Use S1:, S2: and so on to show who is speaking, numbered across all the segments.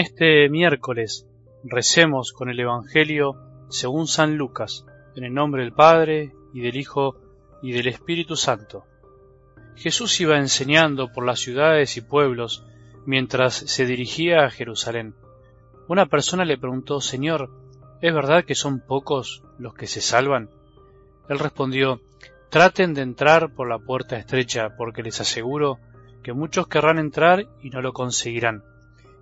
S1: este miércoles recemos con el Evangelio según San Lucas, en el nombre del Padre y del Hijo y del Espíritu Santo. Jesús iba enseñando por las ciudades y pueblos mientras se dirigía a Jerusalén. Una persona le preguntó, Señor, ¿es verdad que son pocos los que se salvan? Él respondió, Traten de entrar por la puerta estrecha, porque les aseguro que muchos querrán entrar y no lo conseguirán.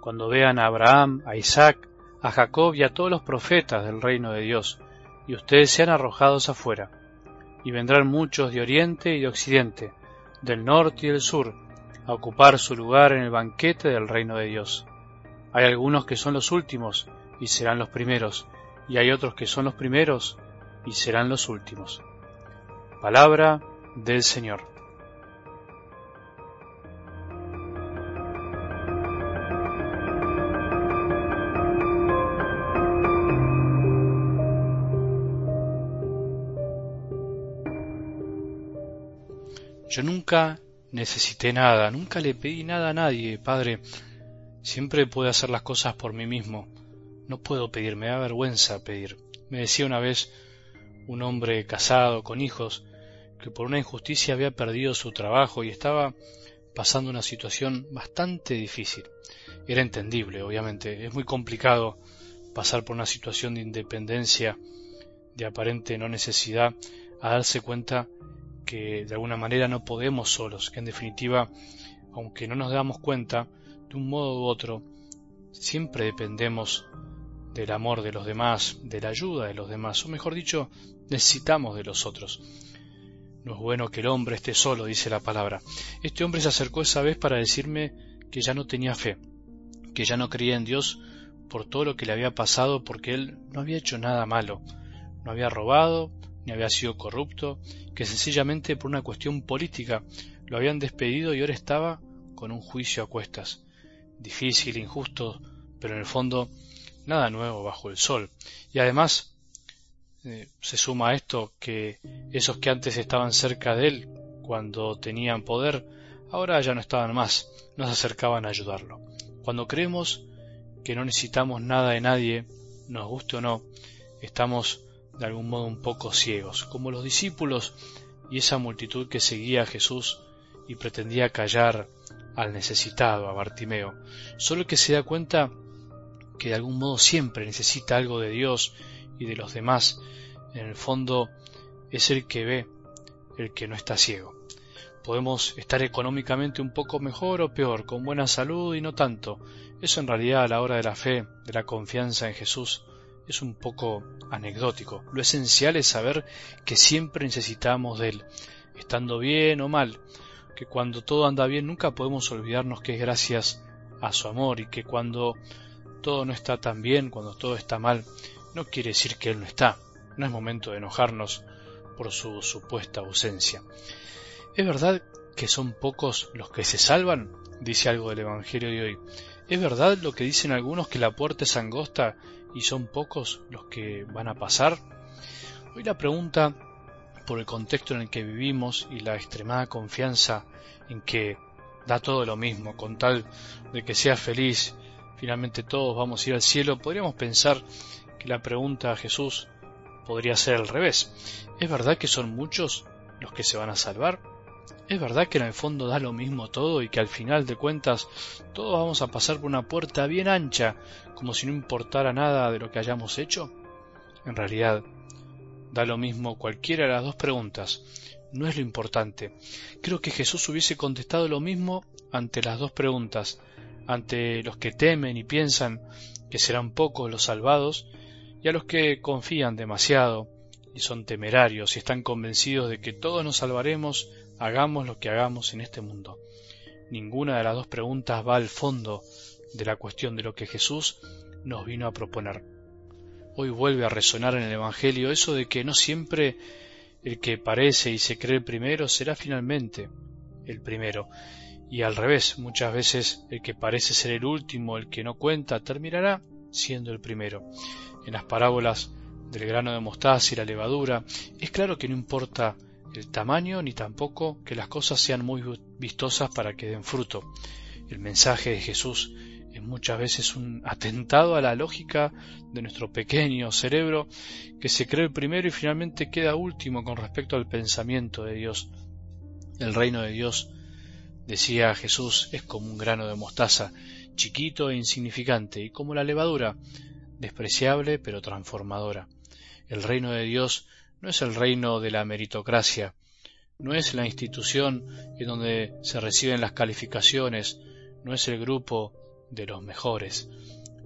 S1: cuando vean a Abraham, a Isaac, a Jacob y a todos los profetas del reino de Dios, y ustedes sean arrojados afuera. Y vendrán muchos de oriente y de occidente, del norte y del sur, a ocupar su lugar en el banquete del reino de Dios. Hay algunos que son los últimos y serán los primeros, y hay otros que son los primeros y serán los últimos. Palabra del Señor.
S2: Yo nunca necesité nada, nunca le pedí nada a nadie, Padre. Siempre puedo hacer las cosas por mí mismo. No puedo pedir, me da vergüenza pedir. Me decía una vez un hombre casado, con hijos, que por una injusticia había perdido su trabajo y estaba pasando una situación bastante difícil. Era entendible, obviamente. Es muy complicado pasar por una situación de independencia, de aparente no necesidad, a darse cuenta que de alguna manera no podemos solos, que en definitiva, aunque no nos damos cuenta, de un modo u otro, siempre dependemos del amor de los demás, de la ayuda de los demás, o mejor dicho, necesitamos de los otros. No es bueno que el hombre esté solo, dice la palabra. Este hombre se acercó esa vez para decirme que ya no tenía fe, que ya no creía en Dios por todo lo que le había pasado, porque él no había hecho nada malo, no había robado, ni había sido corrupto, que sencillamente por una cuestión política lo habían despedido y ahora estaba con un juicio a cuestas. Difícil, injusto, pero en el fondo nada nuevo bajo el sol. Y además eh, se suma a esto que esos que antes estaban cerca de él cuando tenían poder, ahora ya no estaban más, no se acercaban a ayudarlo. Cuando creemos que no necesitamos nada de nadie, nos guste o no, estamos de algún modo un poco ciegos, como los discípulos y esa multitud que seguía a Jesús y pretendía callar al necesitado, a Bartimeo, solo que se da cuenta que de algún modo siempre necesita algo de Dios y de los demás, en el fondo es el que ve, el que no está ciego. Podemos estar económicamente un poco mejor o peor, con buena salud y no tanto. Eso en realidad a la hora de la fe, de la confianza en Jesús, es un poco anecdótico. Lo esencial es saber que siempre necesitamos de Él, estando bien o mal, que cuando todo anda bien nunca podemos olvidarnos que es gracias a su amor y que cuando todo no está tan bien, cuando todo está mal, no quiere decir que Él no está. No es momento de enojarnos por su supuesta ausencia. ¿Es verdad que son pocos los que se salvan? Dice algo del Evangelio de hoy. ¿Es verdad lo que dicen algunos que la puerta es angosta y son pocos los que van a pasar? Hoy la pregunta, por el contexto en el que vivimos y la extremada confianza en que da todo lo mismo, con tal de que seas feliz, finalmente todos vamos a ir al cielo, podríamos pensar que la pregunta a Jesús podría ser al revés. ¿Es verdad que son muchos los que se van a salvar? ¿Es verdad que en el fondo da lo mismo todo y que al final de cuentas todos vamos a pasar por una puerta bien ancha como si no importara nada de lo que hayamos hecho? En realidad, da lo mismo cualquiera de las dos preguntas. No es lo importante. Creo que Jesús hubiese contestado lo mismo ante las dos preguntas, ante los que temen y piensan que serán pocos los salvados, y a los que confían demasiado y son temerarios y están convencidos de que todos nos salvaremos hagamos lo que hagamos en este mundo. Ninguna de las dos preguntas va al fondo de la cuestión de lo que Jesús nos vino a proponer. Hoy vuelve a resonar en el Evangelio eso de que no siempre el que parece y se cree el primero será finalmente el primero, y al revés, muchas veces el que parece ser el último, el que no cuenta, terminará siendo el primero. En las parábolas del grano de mostaza y la levadura, es claro que no importa el tamaño ni tampoco que las cosas sean muy vistosas para que den fruto. El mensaje de Jesús es muchas veces un atentado a la lógica de nuestro pequeño cerebro que se cree primero y finalmente queda último con respecto al pensamiento de Dios. El reino de Dios, decía Jesús, es como un grano de mostaza, chiquito e insignificante, y como la levadura, despreciable pero transformadora. El reino de Dios no es el reino de la meritocracia, no es la institución en donde se reciben las calificaciones, no es el grupo de los mejores,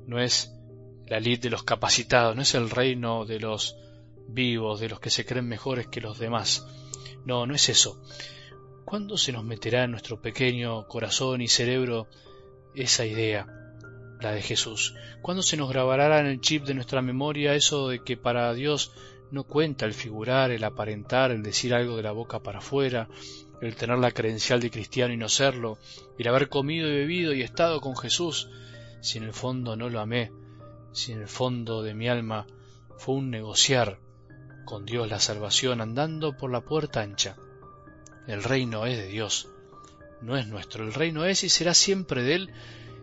S2: no es la lid de los capacitados, no es el reino de los vivos, de los que se creen mejores que los demás. No, no es eso. ¿Cuándo se nos meterá en nuestro pequeño corazón y cerebro esa idea? la de Jesús. ¿Cuándo se nos grabará en el chip de nuestra memoria eso de que para Dios no cuenta el figurar, el aparentar, el decir algo de la boca para afuera, el tener la credencial de cristiano y no serlo, el haber comido y bebido y estado con Jesús, si en el fondo no lo amé, si en el fondo de mi alma fue un negociar con Dios la salvación andando por la puerta ancha. El reino es de Dios, no es nuestro, el reino es y será siempre de Él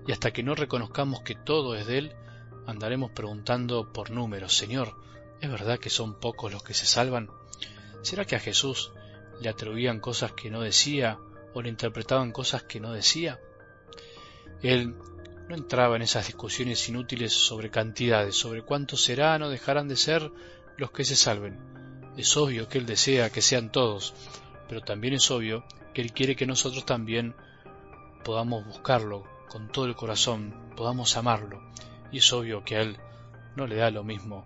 S2: y hasta que no reconozcamos que todo es de Él, andaremos preguntando por números, Señor, ¿es verdad que son pocos los que se salvan? ¿Será que a Jesús le atribuían cosas que no decía o le interpretaban cosas que no decía? Él no entraba en esas discusiones inútiles sobre cantidades, sobre cuántos serán o dejarán de ser los que se salven. Es obvio que Él desea que sean todos, pero también es obvio que Él quiere que nosotros también podamos buscarlo con todo el corazón podamos amarlo, y es obvio que a Él no le da lo mismo